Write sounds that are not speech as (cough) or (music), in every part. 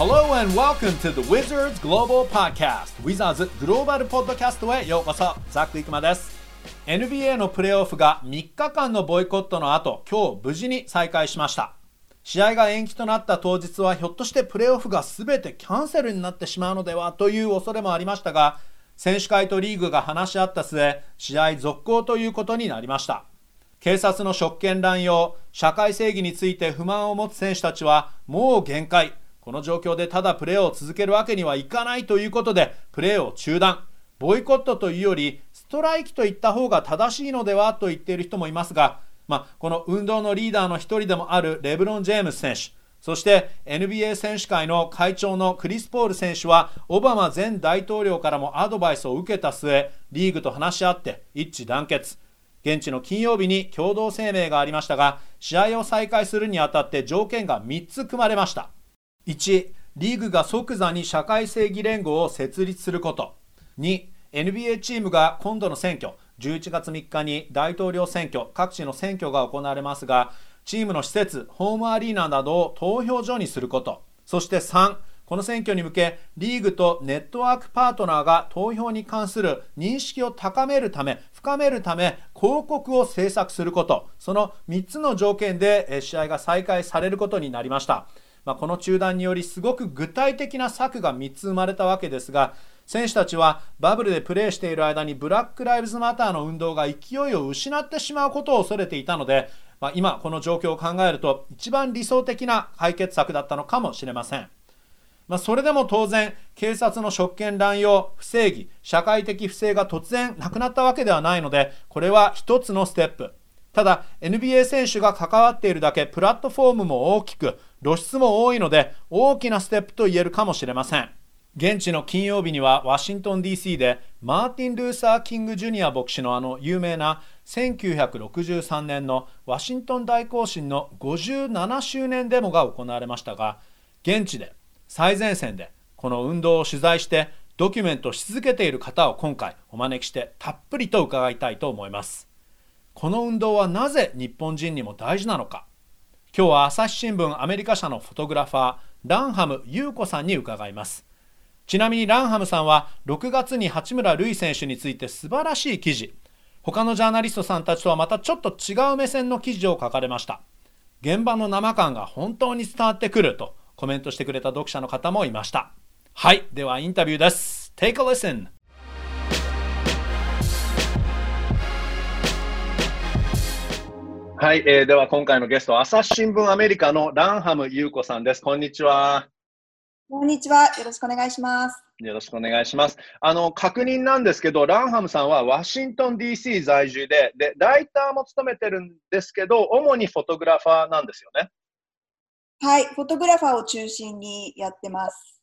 Hello and welcome to the Wizards Global Podcast. Wizards グローバルポッドキャストへようこそザック・イクマです。NBA のプレーオフが3日間のボイコットの後今日無事に再開しました。試合が延期となった当日はひょっとしてプレーオフが全てキャンセルになってしまうのでは？という恐れもありましたが選手会とリーグが話し合った末試合続行ということになりました。警察の職権乱用社会正義について不満を持つ選手たちはもう限界。この状況でただプレーを続けるわけにはいかないということでプレーを中断。ボイコットというよりストライキと言った方が正しいのではと言っている人もいますがまあ、この運動のリーダーの一人でもあるレブロン・ジェームス選手そして NBA 選手会の会長のクリス・ポール選手はオバマ前大統領からもアドバイスを受けた末リーグと話し合って一致団結現地の金曜日に共同声明がありましたが試合を再開するにあたって条件が3つ組まれました。1リーグが即座に社会正義連合を設立すること。2 NBA チームが今度の選挙11月3日に大統領選挙各地の選挙が行われますがチームの施設ホームアリーナなどを投票所にすること。そして3この選挙に向けリーグとネットワークパートナーが投票に関する認識を高めるため深めるため広告を制作すること。その3つの条件で試合が再開されることになりました。まあ、この中断によりすごく具体的な策が3つ生まれたわけですが選手たちはバブルでプレーしている間にブラック・ライブズ・マターの運動が勢いを失ってしまうことを恐れていたので、まあ、今この状況を考えると一番理想的な解決策だったのかもしれません。まあ、それでも当然警察の職権乱用不正義社会的不正が突然なくなったわけではないのでこれは一つのステップただ NBA 選手が関わっているだけプラットフォームも大きく露出も多いので大きなステップと言えるかもしれません。現地の金曜日にはワシントン DC でマーティン・ルーサー・キング・ジュニア牧師のあの有名な1963年のワシントン大行進の57周年デモが行われましたが現地で最前線でこの運動を取材してドキュメントし続けている方を今回お招きしてたっぷりと伺いたいと思います。この運動はなぜ日本人にも大事なのか？今日は朝日新聞アメリカ社のフォトグラファーランハム優子さんに伺います。ちなみにランハムさんは6月に八村塁選手について素晴らしい記事。他のジャーナリストさんたちとはまたちょっと違う目線の記事を書かれました。現場の生感が本当に伝わってくるとコメントしてくれた読者の方もいました。はいではインタビューです。Take a listen. はい、えー、では今回のゲスト朝日新聞アメリカのランハム優子さんですこんにちはこんにちは。よろしくお願いします。よろしくお願いします。あの、確認なんですけど、ランハムさんはワシントン DC 在住で、で、ライターも務めてるんですけど、主にフォトグラファーなんですよね。はい、フォトグラファーを中心にやってます。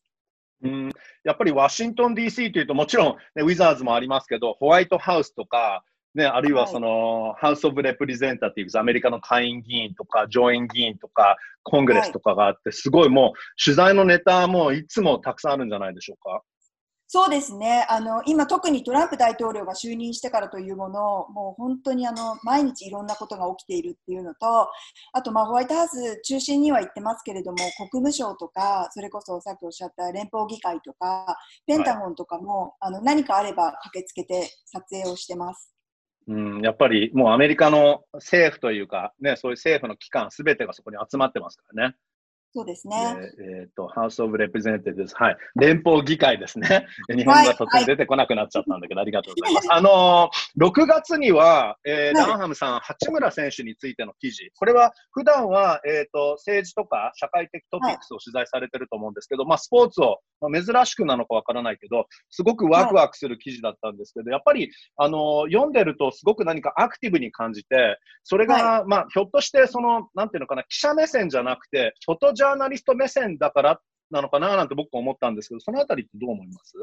うん、やっぱりワシントン DC というと、もちろん、ね、ウィザーズもありますけど、ホワイトハウスとか、ね、あるいはその、ハウス・オブ・レプレゼンタティブズ、アメリカの下院議員とか、上院議員とか、コングレスとかがあって、すごいもう、取材のネタもいつもたくさんあるんじゃないでしょうか？そうですねあの今、特にトランプ大統領が就任してからというものもう本当にあの毎日いろんなことが起きているっていうのとあと、まあ、ホワイトハウス中心には言ってますけれども国務省とかそれこそさっきおっしゃった連邦議会とかペンタゴンとかも、はい、あの何かあれば駆けつけて撮影をしてます。うん、やっぱりもうアメリカの政府というか、ね、そういう政府の機関すべてがそこに集まってますからね。そうですね。えっ、ー、と、House of Representatives、はい。連邦議会ですね。日本語が突然出てこなくなっちゃったんだけど、はい、ありがとうございます。あのー、6月には、えー、はい、ランハムさん、八村選手についての記事。これは、普段は、えっ、ー、と、政治とか社会的トピックスを取材されてると思うんですけど、はい、まあ、スポーツを、まあ、珍しくなのかわからないけど、すごくワクワクする記事だったんですけど、やっぱり、あの読んでるとすごく何かアクティブに感じて、それが、まあ、ひょっとして、その、なんていうのかな、記者目線じゃなくて、フォトジャーナリスト目線だからなのかななんて僕は思ったんですけど、そのあたりってどう思います？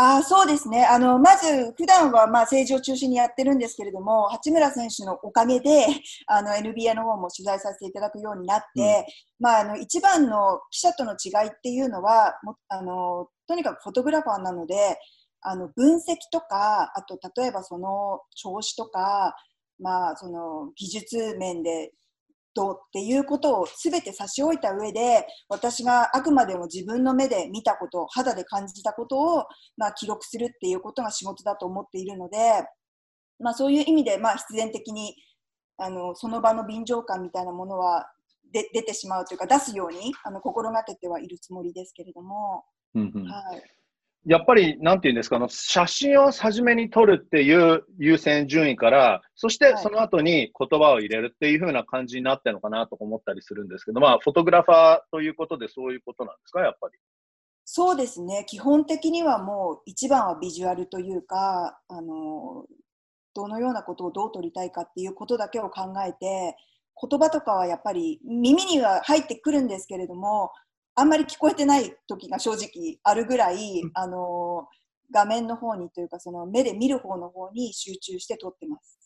あそうですね。あのまず普段はまあ政治を中心にやってるんですけれども八村選手のおかげで (laughs) あの NBA の方も取材させていただくようになって、うん、まあ、あの一番の記者との違いっていうのはもあのとにかくフォトグラファーなのであの分析とかあと例えばその調子とか、まあ、その技術面でとっていうことを全て差し置いた上で私があくまでも自分の目で見たこと肌で感じたことを、まあ、記録するっていうことが仕事だと思っているので、まあ、そういう意味で、まあ、必然的にあのその場の臨場感みたいなものはで出てしまうというか出すようにあの心がけてはいるつもりですけれども。うんうん、はいやっぱり、なんていうんですか、写真を初めに撮るっていう優先順位から、そしてその後に言葉を入れるっていう風な感じになってるのかなと思ったりするんですけど、まあ、フォトグラファーということでそういうことなんですか、やっぱり。そうですね。基本的にはもう一番はビジュアルというか、あの、どのようなことをどう撮りたいかっていうことだけを考えて、言葉とかはやっぱり耳には入ってくるんですけれども、あんまり聞こえてない時が正直あるぐらい、あの画面の方にというかその目で見る方の方に集中して撮ってます。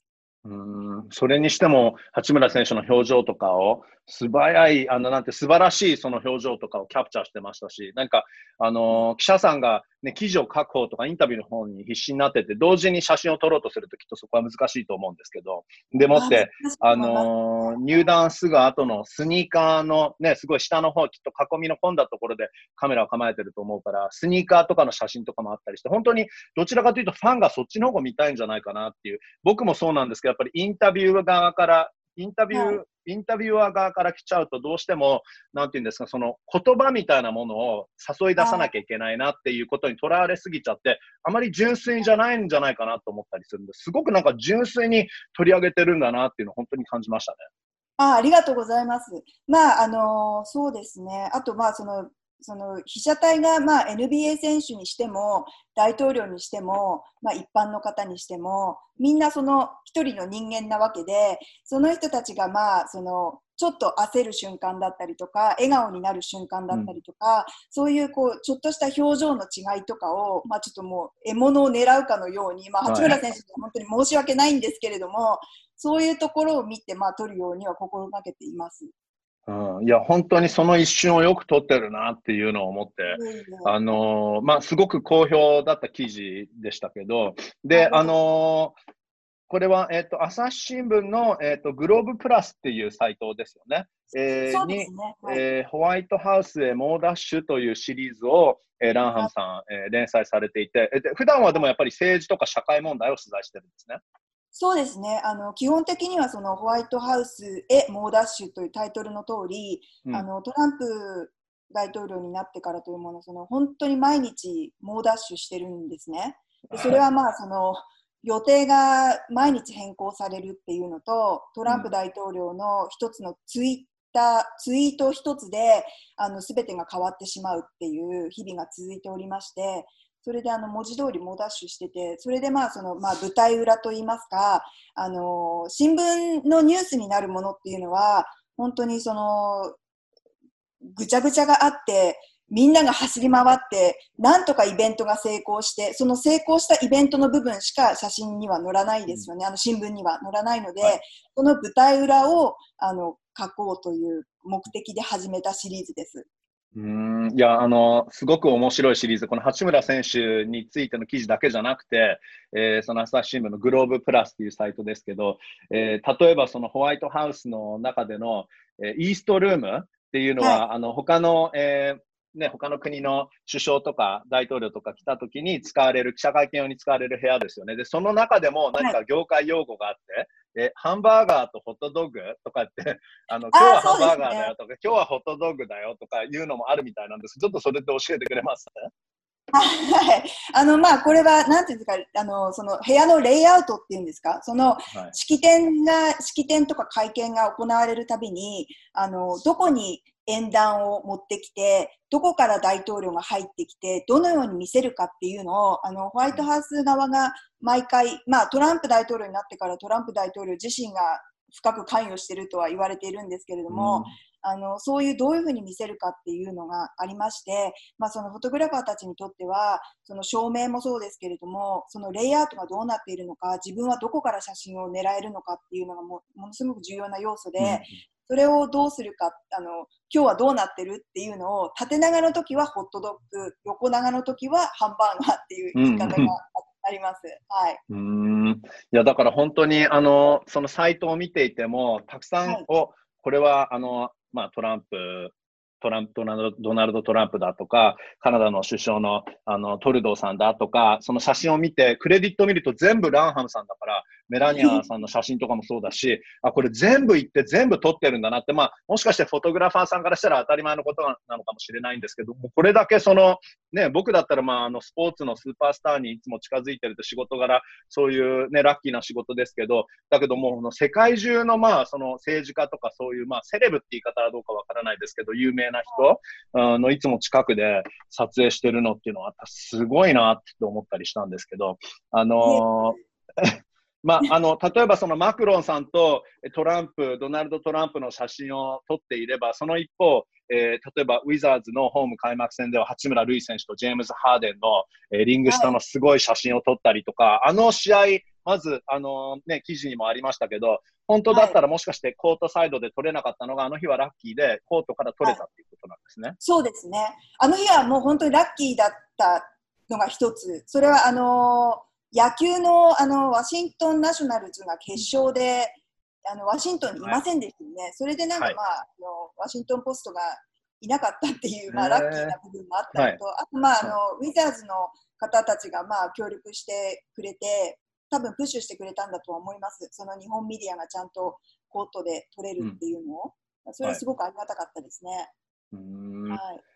うんそれにしても、八村選手の表情とかを、素早い、あの、なんて素晴らしいその表情とかをキャプチャーしてましたし、なんか、あのー、記者さんがね、記事を書く方とかインタビューの方に必死になってて、同時に写真を撮ろうとするときっとそこは難しいと思うんですけど、でもって、あのー、入団すぐ後のスニーカーのね、すごい下の方、きっと囲みの込んだところでカメラを構えてると思うから、スニーカーとかの写真とかもあったりして、本当にどちらかというとファンがそっちの方が見たいんじゃないかなっていう、僕もそうなんですけど、やっぱりインタビュー側からインタビュー、はい、インタビュアー側から来ちゃうと、どうしても、なんていうんですか、その言葉みたいなものを誘い出さなきゃいけないなっていうことにとらわれすぎちゃって、あまり純粋じゃないんじゃないかなと思ったりするんです。すごくなんか純粋に取り上げてるんだなっていうのを本当に感じましたね。あありがとうございます。まあ、あのそうですね。あと、まあ、その、その被写体がまあ NBA 選手にしても大統領にしても、まあ、一般の方にしてもみんなその一人の人間なわけでその人たちがまあそのちょっと焦る瞬間だったりとか笑顔になる瞬間だったりとか、うん、そういうこうちょっとした表情の違いとかを、まあ、ちょっともう獲物を狙うかのように、まあ、八村選手には本当に申し訳ないんですけれども、はい、そういうところを見て、まあ、取るようには心がけています。うん、いや、本当にその一瞬をよく撮ってるなっていうのを思って、あのー、まあ、すごく好評だった記事でしたけど、で、あのー、これは、えっ、ー、と、朝日新聞の、えっ、と、グローブプラスっていうサイトですよね。えー、ね。はい、えー、ホワイトハウスへ猛ダッシュというシリーズを、えー、ランハムさん、えー、連載されていて、えー、普段はでもやっぱり政治とか社会問題を取材してるんですね。そうですね。あの基本的にはそのホワイトハウスへ猛ダッシュというタイトルの通り、うん、あのトランプ大統領になってからというものその本当に毎日猛ダッシュしてるんですね。でそれはまあその予定が毎日変更されるっていうのとトランプ大統領の一つのツイッターツイート一つであの全てが変わってしまうっていう日々が続いておりましてそれであの文字通り猛ダッシュしてて、それでまあそのまあ舞台裏といいますか、あの新聞のニュースになるものっていうのは、本当にそのぐちゃぐちゃがあって、みんなが走り回って、なんとかイベントが成功して、その成功したイベントの部分しか写真には載らないですよね、あの新聞には載らないので、はい、この舞台裏をあの書こうという目的で始めたシリーズです。うんいや、あの、すごく面白いシリーズ。この八村選手についての記事だけじゃなくて、えー、その朝日新聞のグローブプラスっていうサイトですけど、えー、例えばそのホワイトハウスの中での、えー、イーストルームっていうのは、はい、あの、他の、えー、ね、他の国の首相とか大統領とか来た時に使われる、記者会見用に使われる部屋ですよね。で、その中でも何か業界用語があって、はい、え、ハンバーガーとホットドッグとかって、(laughs) あの、今日はハンバーガーだよとか、ね、今日はホットドッグだよとかいうのもあるみたいなんです。ちょっとそれで教えてくれます？ね。(laughs) はい。あの、まあ、これは、なんていうんですか、あの、その部屋のレイアウトっていうんですか、その、式典が、式典とか会見が行われるたびに、あの、どこに演談を持ってきて、どこから大統領が入ってきて、どのように見せるかっていうのを、あの、ホワイトハウス側が毎回、まあ、トランプ大統領になってからトランプ大統領自身が深く関与しているとは言われているんですけれども、あのそういうどういうふうに見せるかっていうのがありまして、まあ、そのフォトグラファーたちにとってはその照明もそうですけれどもそのレイアウトがどうなっているのか自分はどこから写真を狙えるのかっていうのがもものすごく重要な要素で、うん、それをどうするかあの今日はどうなってるっていうのを縦長の時はホットドッグ横長の時はハンバーガーっていう言い方があります。はい。うん。いや、だから本当に、あの、そのサイトを見ていても、たくさんを、はいこれは、あの、まあ、トランプトランプドナルド、ドナルド・トランプだとか、カナダの首相のあのトルドーさんだとか、その写真を見て、クレディットを見ると全部ランハムさんだから、メラニアさんの写真とかもそうだし、あ、これ全部行って全部撮ってるんだなって、まあ、もしかしてフォトグラファーさんからしたら当たり前のことなのかもしれないんですけども、これだけその、ね、僕だったら、まあ、あの、スポーツのスーパースターにいつも近づいてると仕事柄、そういうね、ラッキーな仕事ですけど、だけども、世界中の、まあ、その政治家とかそういう、まあ、セレブって言い方はどうかわからないですけど、有名な人のいつも近くで撮影してるのっていうのは、すごいなって思ったりしたんですけど、あのーまあ、あの、例えばそのマクロンさんとトランプ、ドナルド・トランプの写真を撮っていれば、その一方、えー、例えばウィザーズのホーム開幕戦では八村塁選手とジェームズ・ハーデンの、えー、リング下のすごい写真を撮ったりとか、はい、あの試合、まず、あのね、記事にもありましたけど、本当だったらもしかしてコートサイドで撮れなかったのが、はい、あの日はラッキーでコートから撮れたっていうことなんですね、はい、そうですね。あの日はもう本当にラッキーだったのが一つ。それはあのー野球のあのワシントンナショナルズが決勝であのワシントンにいませんでしたよね、はい、それでなんか、まあ、はい、あのワシントン・ポストがいなかったっていう、まあ、ラッキーな部分もあったのと、はい、あと、まああの、ウィザーズの方たちが、まあ、協力してくれて、多分プッシュしてくれたんだとは思います、その日本メディアがちゃんとコートで取れるっていうのを、うん、それはすごくありがたかったですね。はい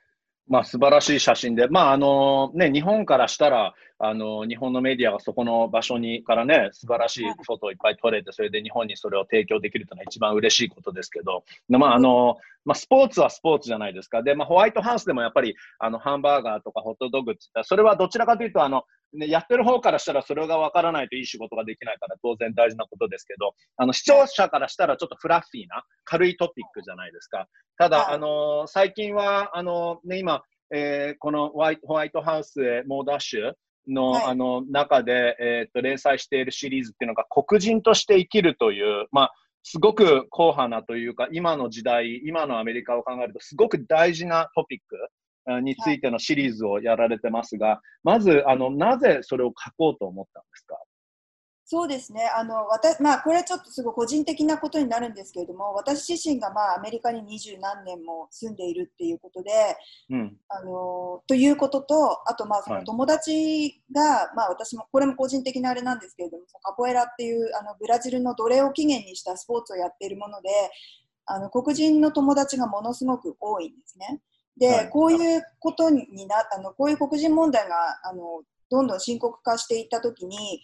まあ、素晴らしい写真で、まああのね、日本からしたら、あの日本のメディアがそこの場所にからね、素晴らしいフォトをいっぱい撮れて、それで日本にそれを提供できるというのは一番嬉しいことですけど、まああのまあ、スポーツはスポーツじゃないですか。で、まあ、ホワイトハウスでもやっぱりあのハンバーガーとかホットドッグって言ったら、それはどちらかというとあの、ね、やってる方からしたらそれが分からないといい仕事ができないから当然大事なことですけど、あの視聴者からしたらちょっとフラッフィーな軽いトピックじゃないですか。ただ、あの最近はあの、ね、今、えー、このホワイホワイトハウスへ猛ダッシュのはい、あの中で、えー、っと連載しているシリーズっていうのが黒人として生きるという、まあ、すごく硬派なというか今の時代今のアメリカを考えるとすごく大事なトピックについてのシリーズをやられてますが、はい、まずあのなぜそれを書こうと思ったんですか？そうですね。あの私、まあ、これはちょっとすごい個人的なことになるんですけれども私自身が、まあ、アメリカに二十何年も住んでいるっていうことで、うん、あのということとあと、まあ、その友達が、はい、まあ、私もこれも個人的なあれなんですけれどもカポエラっていうあのブラジルの奴隷を起源にしたスポーツをやっているものであの黒人の友達がものすごく多いんですね。で、はい、こういうことになあのこういう黒人問題があのどんどん深刻化していったときに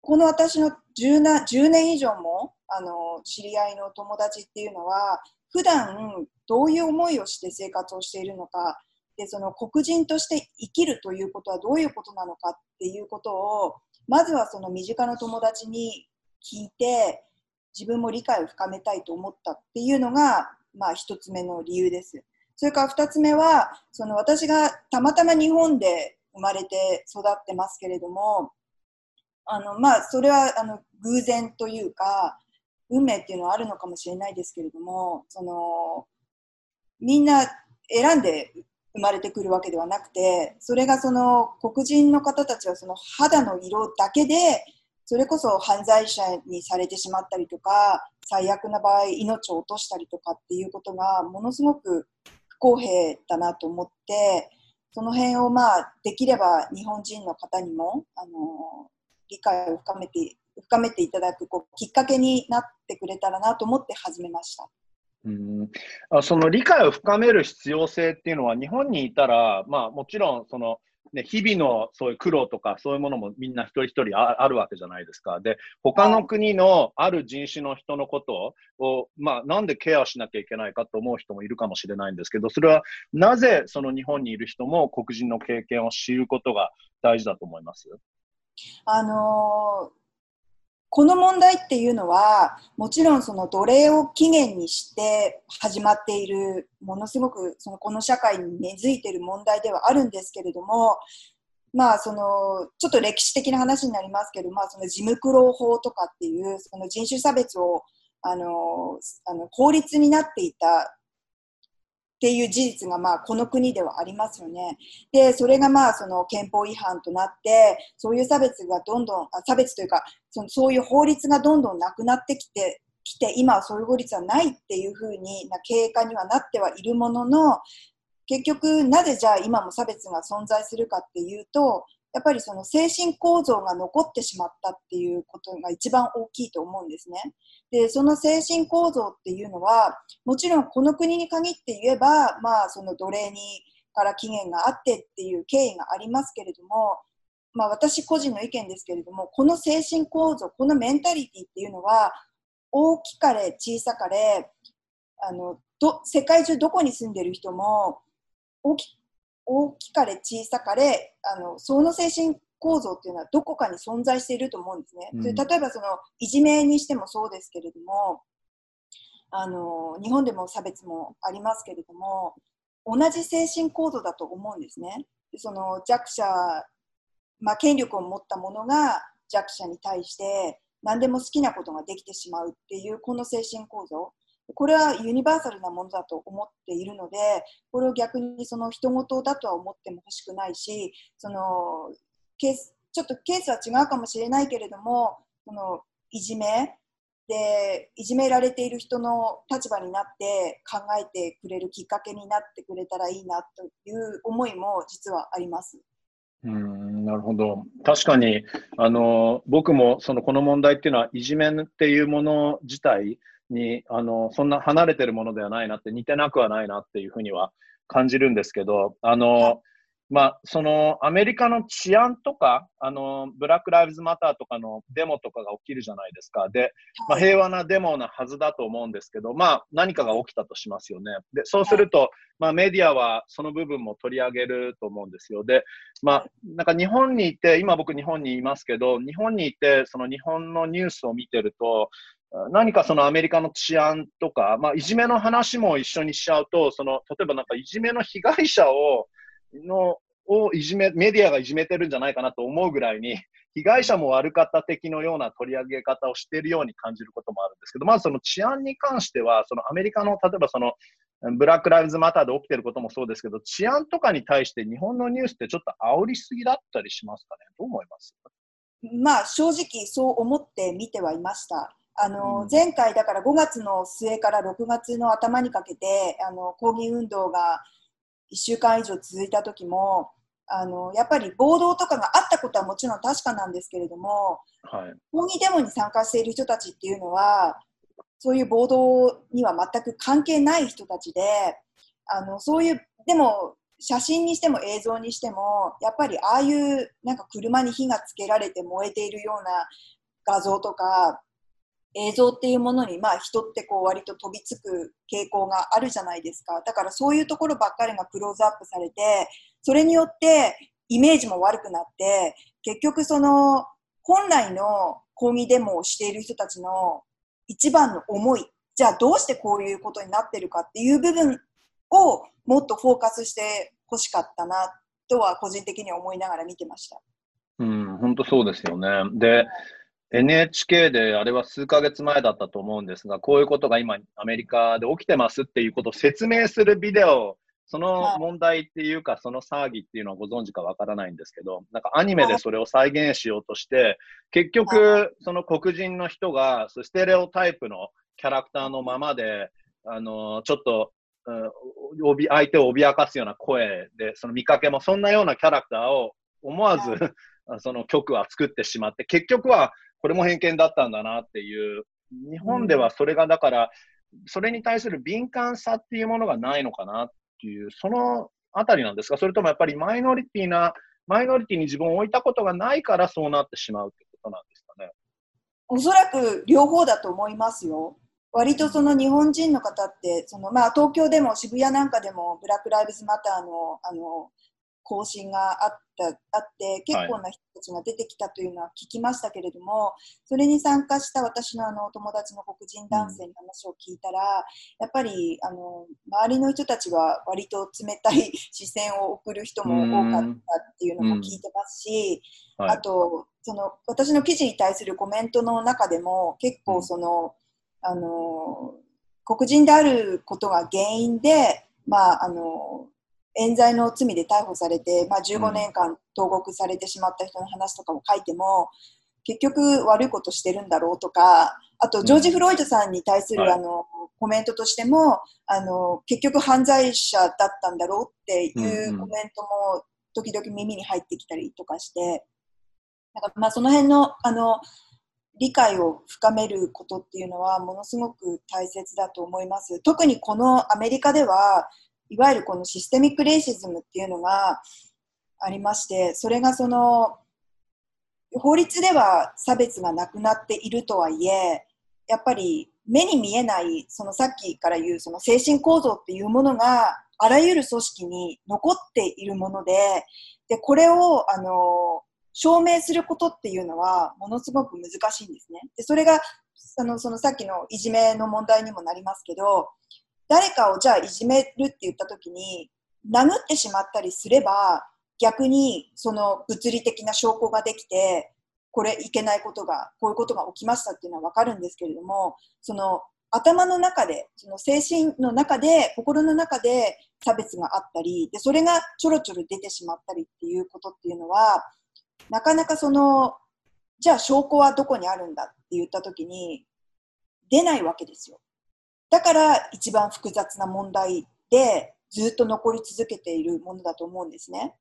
この私の 10, な10年以上もあの知り合いの友達っていうのは普段どういう思いをして生活をしているのかでその黒人として生きるということはどういうことなのかっていうことをまずはその身近な友達に聞いて自分も理解を深めたいと思ったっていうのが、まあ、1つ目の理由です。それから2つ目はその私がたまたま日本で生まれて育ってますけれどもあのまあ、それはあの偶然というか運命っていうのはあるのかもしれないですけれどもそのみんな選んで生まれてくるわけではなくてそれがその黒人の方たちはその肌の色だけでそれこそ犯罪者にされてしまったりとか最悪な場合命を落としたりとかっていうことがものすごく公平だなと思ってその辺をまあできれば日本人の方にもあの理解を深めて深めていただくこうきっかけになってくれたらなと思って始めました。うんあその理解を深める必要性っていうのは日本にいたら、まあ、もちろんその、ね、日々のそういう苦労とかそういうものもみんな一人一人あるわけじゃないですか。で他の国のある人種の人のことを、まあ、なんでケアしなきゃいけないかと思う人もいるかもしれないんですけどそれはなぜその日本にいる人も黒人の経験を知ることが大事だと思います？あのこの問題っていうのはもちろんその奴隷を起源にして始まっているものすごくそのこの社会に根付いている問題ではあるんですけれどもまあそのちょっと歴史的な話になりますけど、まあ、その事務苦労法とかっていうその人種差別をあのあの法律になっていたっていう事実がまあこの国ではありますよね。で、それがまあその憲法違反となって、そういう差別がどんどん、差別というかその、そういう法律がどんどんなくなってきて、来て今はそういう法律はないっていうふうにな経過にはなってはいるものの結局なぜじゃあ今も差別が存在するかっていうとやっぱりその精神構造が残ってしまったっていうことが一番大きいと思うんですね。で、その精神構造っていうのは、もちろんこの国に限って言えば、まあその奴隷にから期限があってっていう経緯がありますけれども、まあ私個人の意見ですけれども、この精神構造、このメンタリティっていうのは、大きかれ小さかれ、あのど世界中どこに住んでる人も大き大きかれ小さかれあのその精神構造っていうのはどこかに存在していると思うんですね。うん、例えばそのいじめにしてもそうですけれどもあの日本でも差別もありますけれども同じ精神構造だと思うんですね。その弱者、まあ、権力を持った者が弱者に対して何でも好きなことができてしまうっていうこの精神構造これはユニバーサルなものだと思っているのでこれを逆にその人事だとは思ってもほしくないしそのケースちょっとケースは違うかもしれないけれどもそのいじめ？でいじめられている人の立場になって考えてくれるきっかけになってくれたらいいなという思いも実はあります。うんなるほど。確かにあの僕もそのこの問題っていうのはいじめっていうもの自体にあのそんな離れてるものではないなって似てなくはないなっていうふうには感じるんですけどあの、まあ、そのアメリカの治安とかあのブラック・ライブズ・マターとかのデモとかが起きるじゃないですか。で、まあ、平和なデモなはずだと思うんですけど、まあ、何かが起きたとしますよね。でそうすると、まあ、メディアはその部分も取り上げると思うんですよ。で、まあ、なんか日本にいて今僕日本にいますけど日本にいてその日本のニュースを見てると何かそのアメリカの治安とか、まあ、いじめの話も一緒にしちゃうと、その例えばなんかいじめの被害者をのをいじめ、メディアがいじめてるんじゃないかなと思うぐらいに、被害者も悪かった的のような取り上げ方をしているように感じることもあるんですけど、まずその治安に関しては、そのアメリカの例えばそのブラック・ライブズ・マターで起きてることもそうですけど、治安とかに対して日本のニュースってちょっと煽りすぎだったりしますかね？どう思います？まあ正直そう思って見てはいました。あの、前回だから5月の末から6月の頭にかけてあの抗議運動が1週間以上続いた時もあのやっぱり暴動とかがあったことはもちろん確かなんですけれども、はい、抗議デモに参加している人たちっていうのはそういう暴動には全く関係ない人たちであのそういうでも写真にしても映像にしてもやっぱりああいうなんか車に火がつけられて燃えているような画像とか映像っていうものに、まあ、人ってこう割と飛びつく傾向があるじゃないですかだからそういうところばっかりがクローズアップされてそれによってイメージも悪くなって結局その本来の抗議デモをしている人たちの一番の思いじゃあどうしてこういうことになってるかっていう部分をもっとフォーカスしてほしかったなとは個人的には思いながら見てました。うん、本当そうですよね。で、NHK であれは数ヶ月前だったと思うんですが、こういうことが今アメリカで起きてますっていうことを説明するビデオ、その問題っていうか、その騒ぎっていうのはご存知かわからないんですけど、なんかアニメでそれを再現しようとして、結局、その黒人の人がステレオタイプのキャラクターのままで、あのちょっと、うん、相手を脅かすような声で、その見かけもそんなようなキャラクターを思わず、(laughs) その曲は作ってしまって、結局はこれも偏見だったんだなっていう、日本ではそれがだから、それに対する敏感さっていうものがないのかなっていう、そのあたりなんですか、それともやっぱりマイノリティな、マイノリティに自分を置いたことがないからそうなってしまうってことなんですかね。おそらく両方だと思いますよ。割とその日本人の方ってその、まあ、東京でも渋谷なんかでもブラック・ライブズ・マターのあの更新があったあって結構な人たちが出てきたというのは聞きましたけれども、はい、それに参加した私のあの友達の黒人男性の話を聞いたら、うん、やっぱりあの周りの人たちは割と冷たい (laughs) 視線を送る人も多かったっていうのも聞いてますし、あとその私の記事に対するコメントの中でも結構その、あの黒人であることが原因で、まあ、あの冤罪の罪で逮捕されて、まあ、15年間投獄されてしまった人の話とかを書いても、結局悪いことしてるんだろうとか、あと、ジョージ・フロイドさんに対する、はい。あの、コメントとしても、あの、結局犯罪者だったんだろうっていうんううん。コメントも時々耳に入ってきたりとかして、なんかまあその辺の、あの、理解を深めることっていうのはものすごく大切だと思います。特にこのアメリカでは、いわゆるこのシステミックレイシズムっていうのがありまして、それがその、法律では差別がなくなっているとはいえ、やっぱり目に見えない、そのさっきから言うその精神構造っていうものがあらゆる組織に残っているもので、で、これを、あの、証明することっていうのはものすごく難しいんですね。で、それが、あの、そのさっきのいじめの問題にもなりますけど、誰かをじゃあいじめるって言った時に、殴ってしまったりすれば、逆にその物理的な証拠ができて、これいけないことが、こういうことが起きましたっていうのはわかるんですけれども、その頭の中で、その精神の中で、心の中で差別があったり、で、それがちょろちょろ出てしまったりっていうことっていうのは、なかなかその、じゃあ証拠はどこにあるんだって言ったときに、出ないわけですよ。だから一番複雑な問題で、ずっと残り続けているものだと思うんですね。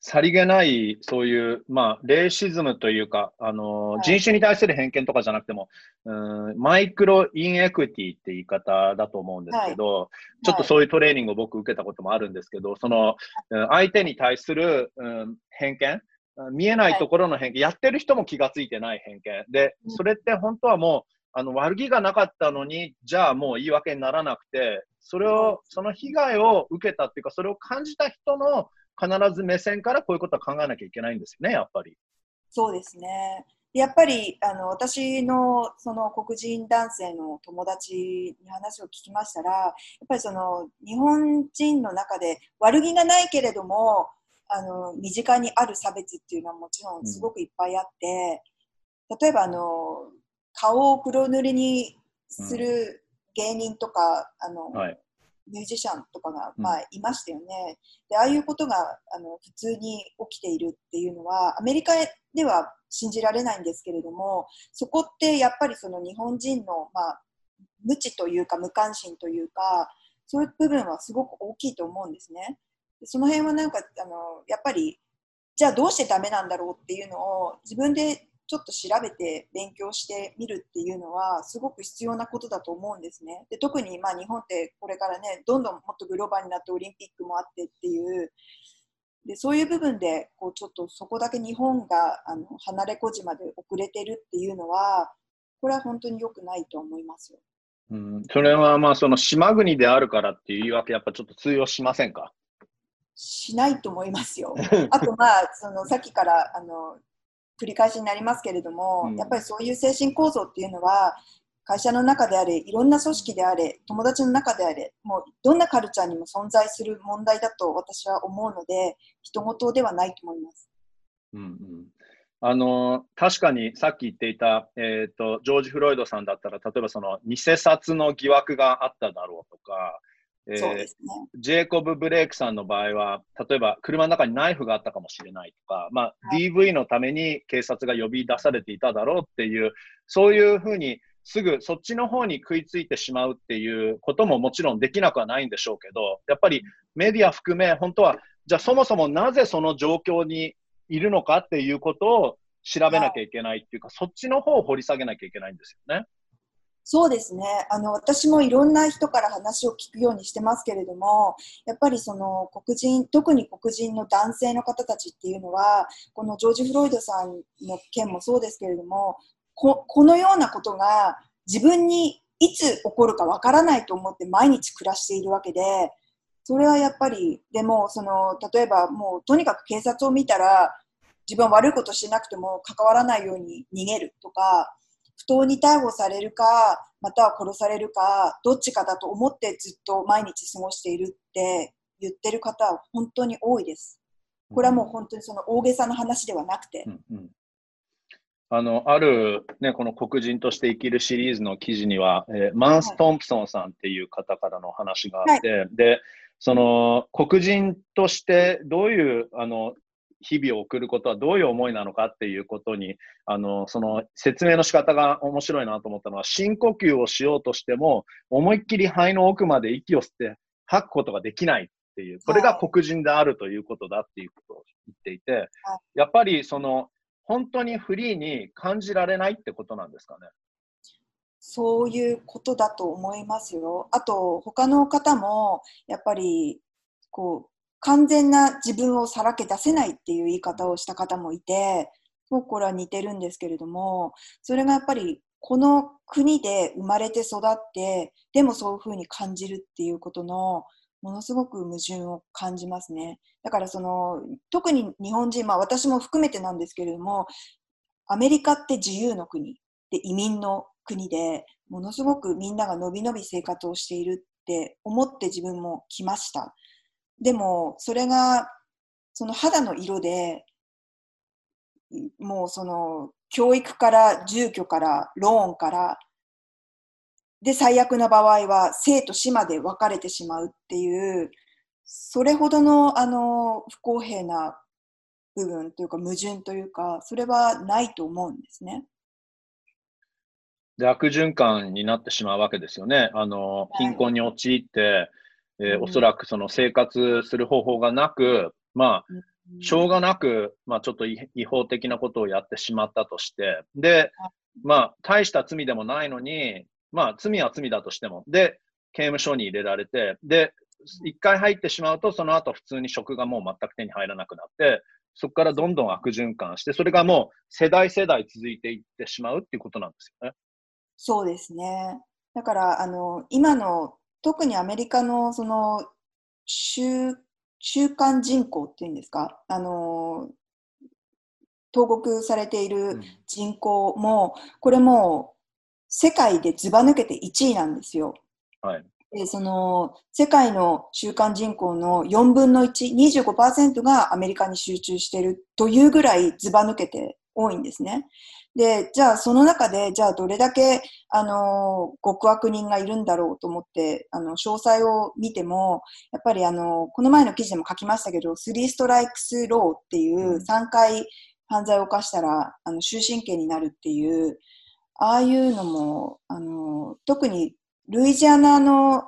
さりげない、そういう、まあ、レイシズムというか、あの、はい。人種に対する偏見とかじゃなくても、うん、マイクロインエクティって言い方だと思うんですけど、ちょっとそういうトレーニングを僕受けたこともあるんですけど、その、うん相手に対する、うん、偏見、うん見えないところの偏見、やってる人も気がついてない偏見。で、うん。それって本当はもう、あの、悪気がなかったのに、じゃあもう言い訳にならなくて、それを、その被害を受けたっていうか、それを感じた人の必ず目線からこういうことは考えなきゃいけないんですよね、やっぱり。そうですね。でやっぱりあの私のその黒人男性の友達に話を聞きましたら、やっぱりその日本人の中で悪気がないけれども、あの身近にある差別っていうのはもちろんすごくいっぱいあって、例えばあの顔を黒塗りにする芸人とか、あのはい。ミュージシャンとかが、うんまあ、いましたよね。で、ああいうことがあの普通に起きているっていうのは、アメリカでは信じられないんですけれども、そこってやっぱりその日本人の、まあ、無知というか無関心というか、そういう部分はすごく大きいと思うんですね。でその辺はなんかあの、やっぱり、じゃあどうしてダメなんだろうっていうのを自分でちょっと調べて勉強してみるっていうのはすごく必要なことだと思うんですね。で特にまあ日本ってこれからねどんどんもっとグローバルになってオリンピックもあってっていうでそういう部分でこうちょっとそこだけ日本があの離れ小島で遅れてるっていうのはこれは本当に良くないと思いますよ。うん、それはまあ、その島国であるからっていう言い訳、やっぱちょっと通用しませんか？しないと思いますよ。(laughs) あとまあそのさっきからあの繰り返しになりますけれども、うんやっぱりそういう精神構造っていうのは会社の中であれいろんな組織であれ友達の中であれもうどんなカルチャーにも存在する問題だと私は思うので人事ではないと思います。うんうんあの確かにさっき言っていた、えーと、ジョージ・フロイドさんだったら、例えばその偽札の疑惑があっただろうとか、えーそうですね。ジェイコブ・ブレイクさんの場合は、例えば車の中にナイフがあったかもしれないとか、まあ、はい DV のために警察が呼び出されていただろうっていう、そういうふうにすぐそっちの方に食いついてしまうっていうことももちろんできなくはないんでしょうけど、やっぱりメディア含め、本当は、じゃあそもそもなぜその状況にいるのかっていうことを調べなきゃいけないっていうか、そっちの方を掘り下げなきゃいけないんですよね。そうですね。あの私もいろんな人から話を聞くようにしてますけれどもやっぱりその黒人特に黒人の男性の方たちっていうのはこのジョージ・フロイドさんの件もそうですけれどもこのようなことが自分にいつ起こるかわからないと思って毎日暮らしているわけでそれはやっぱりでもその例えばもうとにかく警察を見たら自分は悪いことしてなくても関わらないように逃げるとか不当に逮捕されるか、または殺されるか、どっちかだと思ってずっと毎日過ごしているって言ってる方は本当に多いです。これはもう本当にその大げさな話ではなくて。うんうんあの、ある、ね、この黒人として生きるシリーズの記事には、えーマンス・トンプソンさんっていう方からの話があって、で、その黒人としてどういうあの日々を送ることはどういう思いなのかっていうことに、あの、その説明の仕方が面白いなと思ったのは、深呼吸をしようとしても、思いっきり肺の奥まで息を吸って吐くことができないっていう、これが黒人であるということだっていうことを言っていて、やっぱりその、本当にフリーに感じられないってことなんですかね？そういうことだと思いますよ。あと、他の方も、やっぱり、こう、完全な自分をさらけ出せないっていう言い方をした方もいて、もうこれは似てるんですけれども、それがやっぱり、この国で生まれて育って、でもそういうふうに感じるっていうことの、ものすごく矛盾を感じますね。だからその、特に日本人、まあ私も含めてなんですけれども、アメリカって自由の国で移民の国でものすごくみんながのびのび生活をしているって思って自分も来ました。でもそれがその肌の色でもうその教育から住居からローンからで最悪な場合は生と死まで分かれてしまうっていうそれほどのあの不公平な部分というか矛盾というかそれはないと思うんですね。で、悪循環になってしまうわけですよね。あの、貧困に陥って、えー、おそらくその生活する方法がなく、まあ、しょうがなく、まあちょっと違法的なことをやってしまったとして、で、まあ大した罪でもないのに、まあ罪は罪だとしても、で、刑務所に入れられて、で、一回入ってしまうと、その後普通に職がもう全く手に入らなくなって、そこからどんどん悪循環して、それがもう世代世代続いていってしまうっていうことなんですよね。そうですね。だから、あの、今の、特にアメリカの、その、週、週間人口っていうんですか、あの、投獄されている人口も、うん、これも世界でずば抜けて1位なんですよ。はい。でその世界の収監人口の4分の1、25%がアメリカに集中しているというぐらいずば抜けて多いんですね。で、じゃあその中で、じゃあどれだけ、あの、極悪人がいるんだろうと思って、あの、詳細を見ても、やっぱりあの、この前の記事でも書きましたけど、 Three Strikes Law っていう3回犯罪を犯したら、あの、終身刑になるっていう、ああいうのも、あの、特にルイジアナの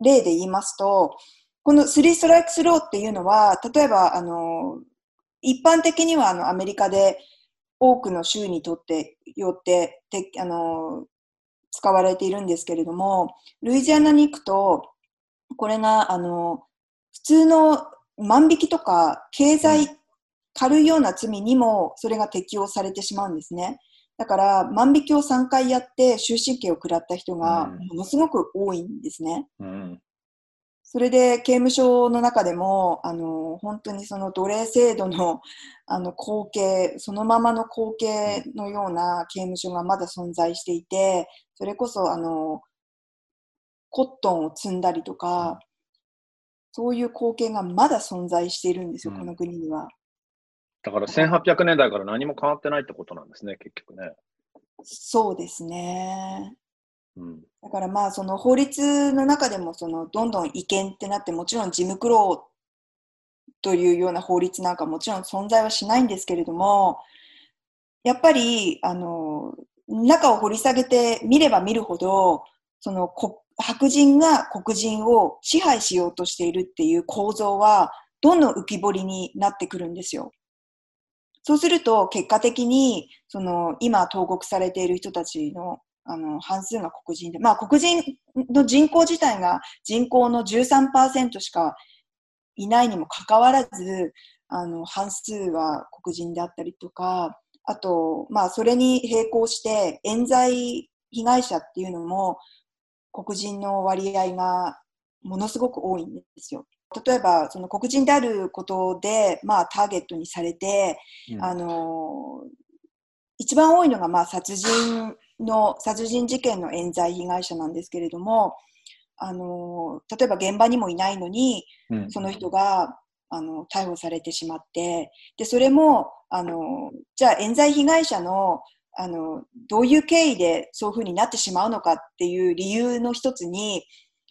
例で言いますと、この Three Strikes Law っていうのは、例えば、あの、一般的にはあのアメリカで多くの州にとってよっててあの使われているんですけれども、ルイジアナに行くと、これがあの普通の万引きとか経済、軽いような罪にもそれが適用されてしまうんですね。だから万引きを3回やって終身刑を食らった人がものすごく多いんですね。うん、それで刑務所の中でもあの本当にその奴隷制度の (laughs) あの光景そのままの光景のような刑務所がまだ存在していてそれこそあのコットンを積んだりとかそういう光景がまだ存在しているんですよ、うん、この国には。だから1800年代から何も変わってないってことなんですね、結局ね。そうですね。だからまあその法律の中でもそのどんどん違憲ってなってもちろん事務苦労というような法律なんかもちろん存在はしないんですけれどもやっぱりあの中を掘り下げてみれば見るほどその白人が黒人を支配しようとしているっていう構造はどんどん浮き彫りになってくるんですよ。そうすると結果的にその今投獄されている人たちのあの半数が黒人で、まあ、黒人の人口自体が人口の13%しかいないにもかかわらずあの半数は黒人であったりとかあと、まあ、それに並行して冤罪被害者っていうのも黒人の割合がものすごく多いんですよ。例えばその黒人であることで、まあ、ターゲットにされて、うん、あの一番多いのが、まあ、殺人の殺人事件の冤罪被害者なんですけれども、あの例えば現場にもいないのに、うん、その人があの逮捕されてしまってでそれもあのじゃあ冤罪被害者のあのどういう経緯でそういうふうになってしまうのかっていう理由の一つに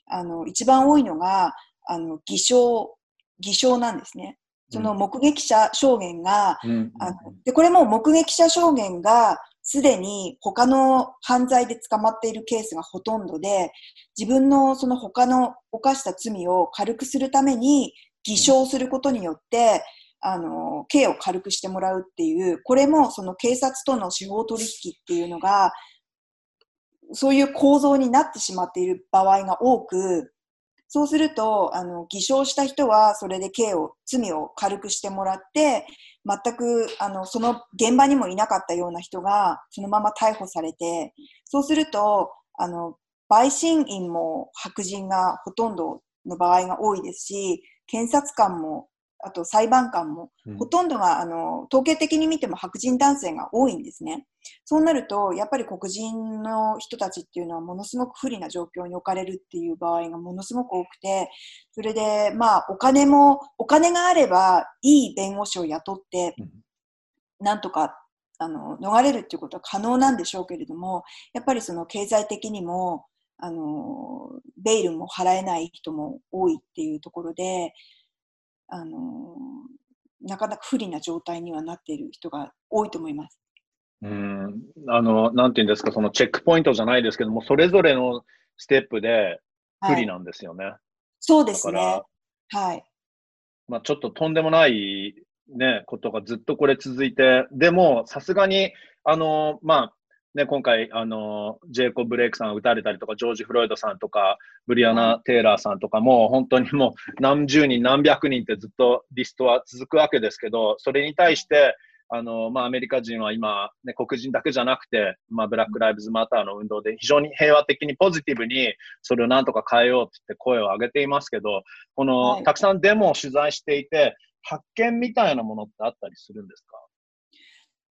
あの一番多いのがあの偽証偽証なんですね。その目撃者証言が、うん。あので、これも目撃者証言がすでに他の犯罪で捕まっているケースがほとんどで、自分のその他の犯した罪を軽くするために偽証することによって、あの、刑を軽くしてもらうっていう、これもその警察との司法取引っていうのが、そういう構造になってしまっている場合が多く、そうすると、あの、偽証した人はそれで刑を、罪を軽くしてもらって、全く、あの、その現場にもいなかったような人が、そのまま逮捕されて、そうすると、あの、陪審員も白人がほとんどの場合が多いですし、検察官も、あと裁判官も、うんほとんどが、あの、統計的に見ても白人男性が多いんですね。そうなると、やっぱり黒人の人たちっていうのはものすごく不利な状況に置かれるっていう場合がものすごく多くて、それで、まあ、お金も、お金があれば、いい弁護士を雇ってうん、なんとか、あの、逃れるっていうことは可能なんでしょうけれども、やっぱりその経済的にも、あの、ベイルも払えない人も多いっていうところで、あの、なかなか不利な状態にはなっている人が多いと思います。うん、あの、なんていうんですか、そのチェックポイントじゃないですけども、それぞれのステップで不利なんですよね。そうですね。はい。まあ、ちょっととんでもない、ね、ことがずっとこれ続いて、でも、さすがに、あの、まあ、ね、今回、あの、ジェイコブ・ブレイクさんが撃たれたりとか、ジョージ・フロイドさんとか、ブリアナ・テイラーさんとかも、本当にもう何十人、何百人ってずっとリストは続くわけですけど、それに対して、あの、まあ、アメリカ人は今、ね、黒人だけじゃなくて、まあ、ブラック・ライブズ・マターの運動で非常に平和的にポジティブにそれをなんとか変えようって言って声を上げていますけど、この、はい。たくさんデモを取材していて、発見みたいなものってあったりするんですか？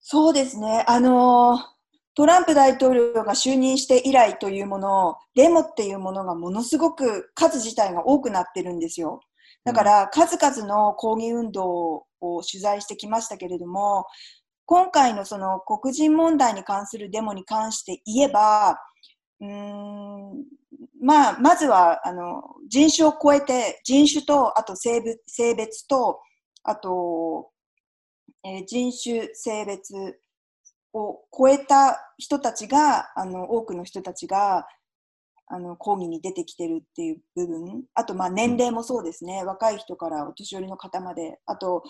そうですね。あのートランプ大統領が就任して以来というもの、デモっていうものがものすごく数自体が多くなってるんですよ。だから数々の抗議運動を取材してきましたけれども、今回のその黒人問題に関するデモに関して言えば、うーんまあ、まずはあの人種を超えて、人種と、あと性別性別と、あと、えー人種、性別を超えた人たちが、あの多くの人たちがあの抗議に出てきてるっていう部分、あとまあ年齢もそうですね、若い人からお年寄りの方まで、あと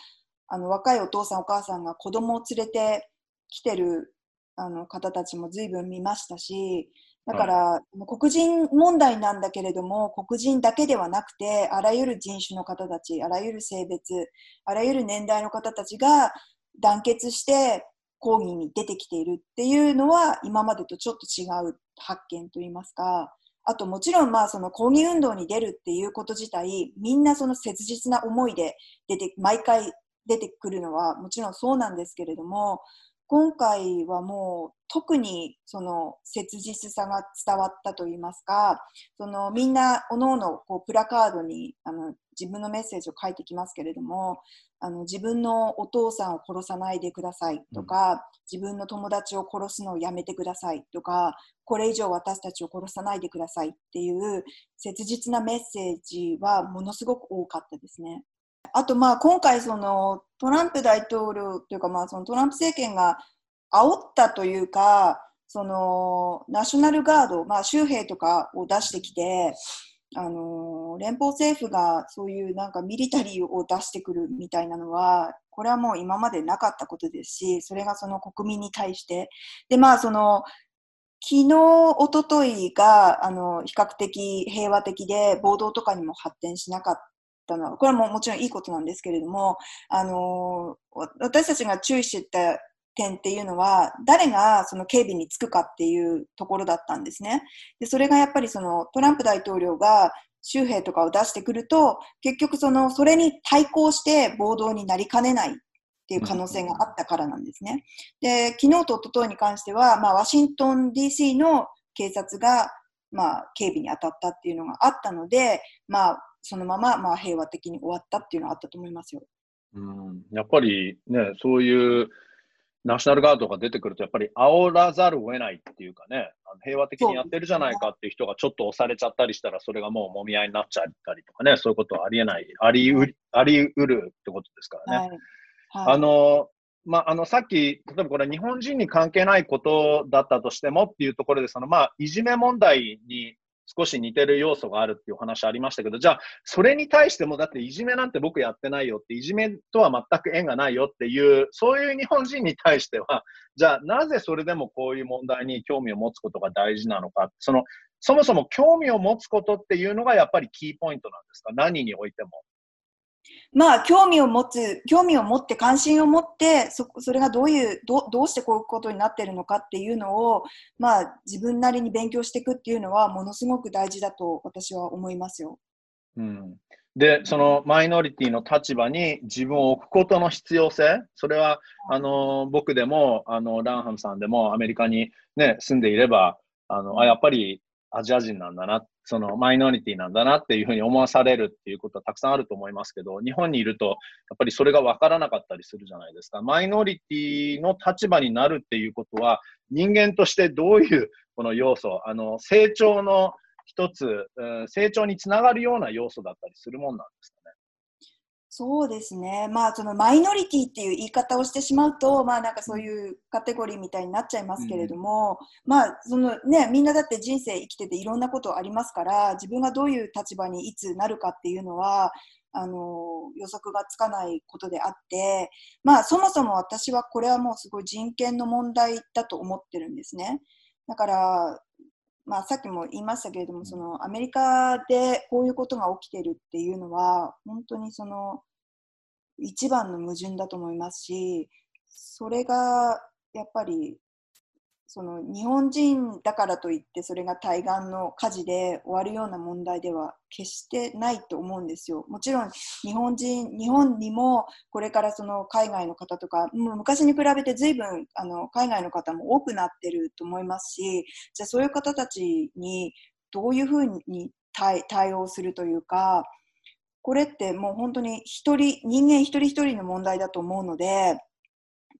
あの若いお父さん、お母さんが子供を連れてきてるあの方たちも随分見ましたし、だから、黒人問題なんだけれども、黒人だけではなくて、あらゆる人種の方たち、あらゆる性別、あらゆる年代の方たちが団結して講義に出てきているっていうのは、今までとちょっと違う発見といいますか、あともちろんまあその抗議運動に出るっていうこと自体、みんなその切実な思いで出て、毎回出てくるのはもちろんそうなんですけれども、今回はもう特にその切実さが伝わったといいますか、そのみんなおのおのこうプラカードにあの自分のメッセージを書いてきますけれども、あの自分のお父さんを殺さないでくださいとか、自分の友達を殺すのをやめてくださいとか、これ以上私たちを殺さないでくださいっていう切実なメッセージはものすごく多かったですね。あとまあ今回そのトランプ大統領というかまあそのトランプ政権が煽ったというか、そのナショナルガード、まあ、州兵とかを出してきて、あの連邦政府がそういうなんかミリタリーを出してくるみたいなのは、これはもう今までなかったことですし、それがその国民に対して。で、まあその昨日、おとといがあの比較的平和的で暴動とかにも発展しなかったのは、これはももちろんいいことなんですけれども、あの私たちが注意してた点っていうのは、誰がその警備につくかっていうところだったんですね。で、それがやっぱりそのトランプ大統領が州兵とかを出してくると、結局その、それに対抗して暴動になりかねないっていう可能性があったからなんですね。で、昨日と一昨日に関しては、まあ、ワシントン DC の警察が、まあ、警備に当たったっていうのがあったので、まあ、そのまま、まあ、平和的に終わったっていうのはあったと思いますよ。うん、やっぱりね、そういう、ナショナルガードが出てくると、やっぱり煽らざるを得ないっていうかね、平和的にやってるじゃないかっていう人がちょっと押されちゃったりしたら、それがもう揉み合いになっちゃったりとかね、そういうことはありえない、ありうありうるってことですからね。はいはい、あの、まあ、あの、さっき、例えばこれ日本人に関係ないことだったとしてもっていうところで、その、まあ、いじめ問題に少し似てる要素があるっていう話ありましたけど、じゃあ、それに対しても、だっていじめなんて僕やってないよって、いじめとは全く縁がないよっていう、そういう日本人に対しては、じゃあ、なぜそれでもこういう問題に興味を持つことが大事なのか、その、そもそも興味を持つことっていうのがやっぱりキーポイントなんですか？何においても。まあ、興味を持つ、興味を持って、関心を持って、そそれがどういうど、どうしてこういうことになってるのかっていうのを、まあ、自分なりに勉強していくっていうのは、ものすごく大事だと私は思いますよ。うん、で、そのマイノリティの立場に自分を置くことの必要性、それは、あの、僕でも、あの、ランハムさんでもアメリカにね、住んでいれば、あの、あ、やっぱりアジア人なんだな、そのマイノリティなんだなっていうふうに思わされるっていうことはたくさんあると思いますけど、日本にいると、やっぱりそれが分からなかったりするじゃないですか。マイノリティの立場になるっていうことは、人間としてどういうこの要素、あの、成長の一つ、成長につながるような要素だったりするもんなんですかそうですね。まあ、そのマイノリティっていう言い方をしてしまうと、まあなんかそういうカテゴリーみたいになっちゃいますけれども、うん、まあ、そのね、みんなだって人生生きてていろんなことありますから、自分がどういう立場にいつなるかっていうのは、あの予測がつかないことであって、まあそもそも私はこれはもうすごい人権の問題だと思ってるんですね。だから、まあ、さっきも言いましたけれども、そのアメリカでこういうことが起きてるっていうのは、本当にその一番の矛盾だと思いますし、それがやっぱりその日本人だからといってそれが対岸の火事で終わるような問題では決してないと思うんですよ。もちろん日本人日本にもこれからその海外の方とかもう昔に比べて随分あの海外の方も多くなってると思いますしじゃあそういう方たちにどういうふうに対応するというかこれってもう本当に一人人間一人一人の問題だと思うので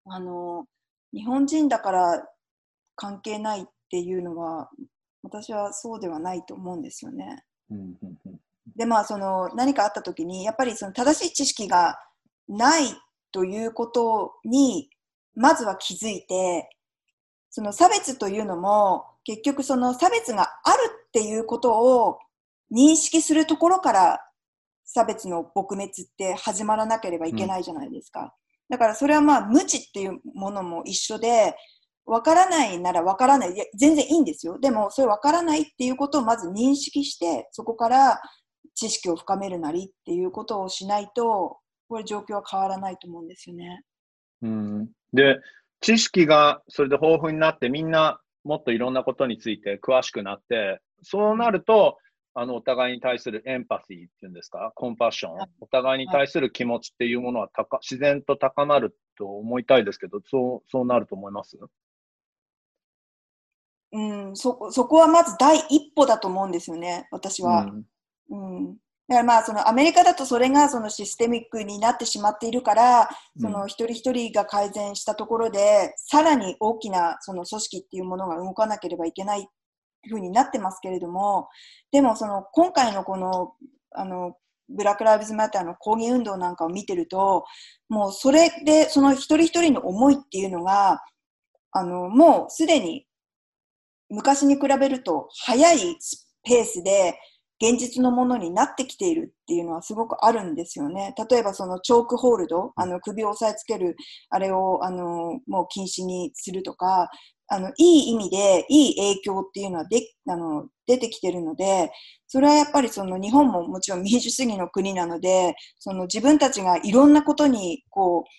あの日本人だから関係ないっていうのは私はそうではないと思うんですよね。でまあその何かあった時にやっぱりその正しい知識がないということにまずは気づいてその差別というのも結局その差別があるっていうことを認識するところから差別の撲滅って始まらなければいけないじゃないですか。うん、だからそれはまあ無知っていうものも一緒で、わからないならわからない。いや、全然いいんですよ。でも、それわからないっていうことをまず認識して、そこから知識を深めるなりっていうことをしないと、これ状況は変わらないと思うんですよね。うん。で、知識がそれで豊富になって、みんなもっといろんなことについて詳しくなって、そうなると、あの、お互いに対するエンパシーっていうんですか、コンパッション、お互いに対する気持ちっていうものは高自然と高まると思いたいですけど、そう、そうなると思います？うん、そ、そこはまず第一歩だと思うんですよね、私は。うん、うん。だからまあそのアメリカだとそれがそのシステミックになってしまっているから、その一人一人が改善したところで、さらに大きなその組織っていうものが動かなければいけないふうになってますけれども、でもその今回のこの、あの、ブラック・ライブズ・マターの抗議運動なんかを見てると、もうそれでその一人一人の思いっていうのが、あの、もうすでに昔に比べると早いペースで現実のものになってきているっていうのはすごくあるんですよね。例えばそのチョークホールド、あの首を押さえつける、あれをあのもう禁止にするとか、あの、いい意味で、いい影響っていうのはで、あの、出てきてるので、それはやっぱりその日本ももちろん民主主義の国なので、その自分たちがいろんなことに、こう、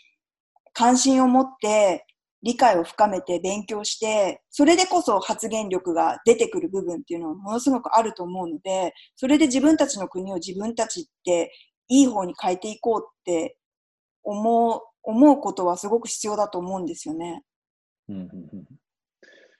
関心を持って、理解を深めて勉強して、それでこそ発言力が出てくる部分っていうのはものすごくあると思うので、それで自分たちの国を自分たちっていい方に変えていこうって思う、思うことはすごく必要だと思うんですよね。うんうんうん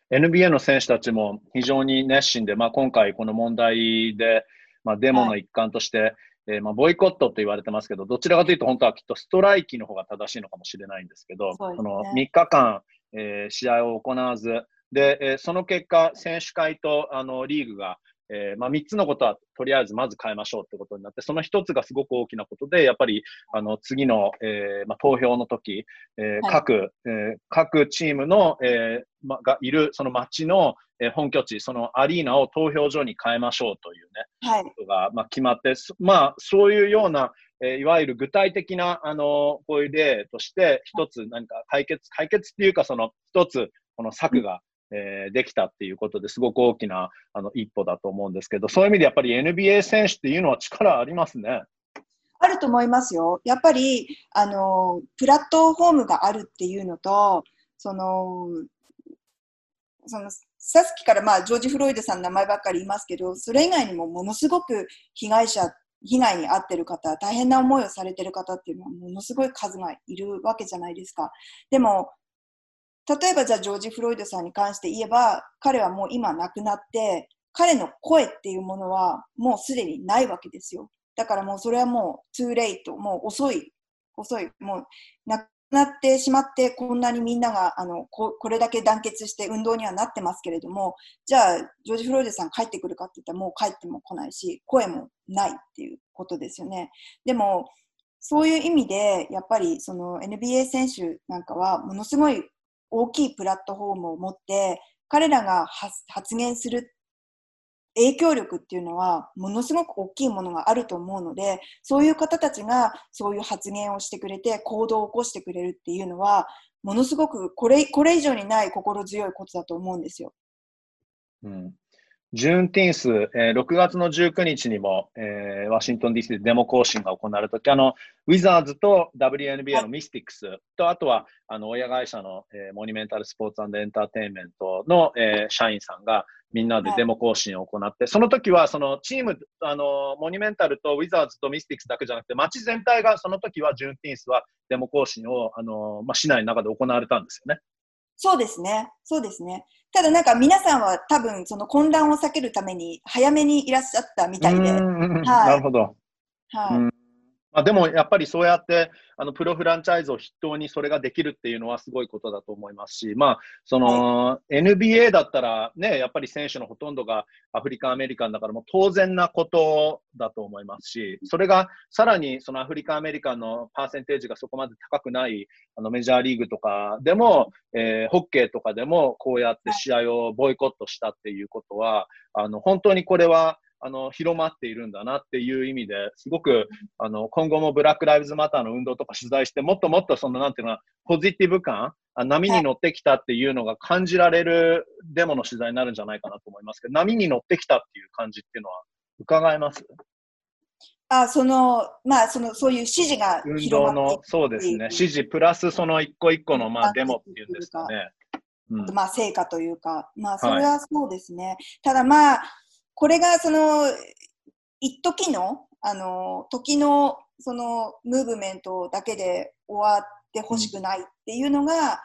NBA の選手たちも非常に熱心で、まあ、今回この問題で、まあ、デモの一環として、えー、まあ、ボイコットと言われてますけど、どちらかというと本当はきっとストライキの方が正しいのかもしれないんですけど、そ、ね、の3日間、えー、試合を行わず、で、えー、その結果、選手会とあのリーグが、えーまあ、3つのことはとりあえずまず変えましょうってことになって、その1つがすごく大きなことで、やっぱりあの次の、えーまあ、投票の時、えー、各、はい、えー、各チームの、えーま、がいるその街の、えー、本拠地、そのアリーナを投票所に変えましょうというね、はい、ことが、まあ、決まって、まあ、そういうような、えー、いわゆる具体的な、あのこういう例として、一つ何か解決、解決っていうか、その一つ、この策が、えー、できたっていうことですごく大きなあの一歩だと思うんですけど、そういう意味でやっぱり NBA 選手っていうのは力ありますね。あると思いますよ。やっぱり、あの、プラットフォームがあるっていうのと、その、その、さっきからまあ、ジョージ・フロイドさんの名前ばっかり言いますけど、それ以外にもものすごく被害者、被害に遭ってる方、大変な思いをされてる方っていうのはものすごい数がいるわけじゃないですか。でも、例えばじゃあジョージ・フロイドさんに関して言えば、彼はもう今亡くなって、彼の声っていうものはもうすでにないわけですよ。だからもうそれはもう、トゥーレイト、もう遅い、遅い、もう亡くなってしまって、こんなにみんながあのここれだけ団結して運動にはなってますけれども、じゃあ、ジョージ・フロイドさん帰ってくるかって言ったらもう帰っても来ないし、声もないっていうことですよね。でも、そういう意味で、やっぱりその NBA 選手なんかはものすごい大きいプラットフォームを持って彼らが発言する影響力っていうのはものすごく大きいものがあると思うのでそういう方たちがそういう発言をしてくれて行動を起こしてくれるっていうのはものすごくこれこれ以上にない心強いことだと思うんですよ。うん、ジューンティンス、えー、6月の19日にも、えー、ワシントン DC でデモ行進が行われたとき、あの、ウィザーズと WNBA のミスティックスと、あとは、あの、親会社の、えー、モニュメンタルスポーツエンターテインメントの、えー、社員さんが、みんなでデモ行進を行って、はい、その時は、そのチーム、あの、モニュメンタルとウィザーズとミスティックスだけじゃなくて、街全体が、その時はジューンティンスはデモ行進を、あの、まあ、市内の中で行われたんですよね。そうですね。そうですね。ただなんか皆さんは多分その混乱を避けるために早めにいらっしゃったみたいで。はい、なるほど。はい。あ、でもやっぱりそうやってあのプロフランチャイズを筆頭にそれができるっていうのはすごいことだと思いますし、まあ、その、NBA だったらね、やっぱり選手のほとんどがアフリカンアメリカンだからもう当然なことだと思いますし、それがさらにそのアフリカンアメリカンのパーセンテージがそこまで高くないあのメジャーリーグとかでも、えー、ホッケーとかでもこうやって試合をボイコットしたっていうことは、あの本当にこれはあの広まっているんだなっていう意味ですごくあの今後もブラック・ライブズ・マターの運動とか取材してもっともっとそのなんていうのはポジティブ感波に乗ってきたっていうのが感じられるデモの取材になるんじゃないかなと思いますけど波に乗ってきたっていう感じっていうのは伺えます？あそのまあそのそういう指示が運動のそうですね。指示プラスその一個一個のまあデモっていうんですかね。うん、まあ成果というか、まあそれはそうですね。はい、ただまあこれがその一時のあの時のそのムーブメントだけで終わってほしくないっていうのが、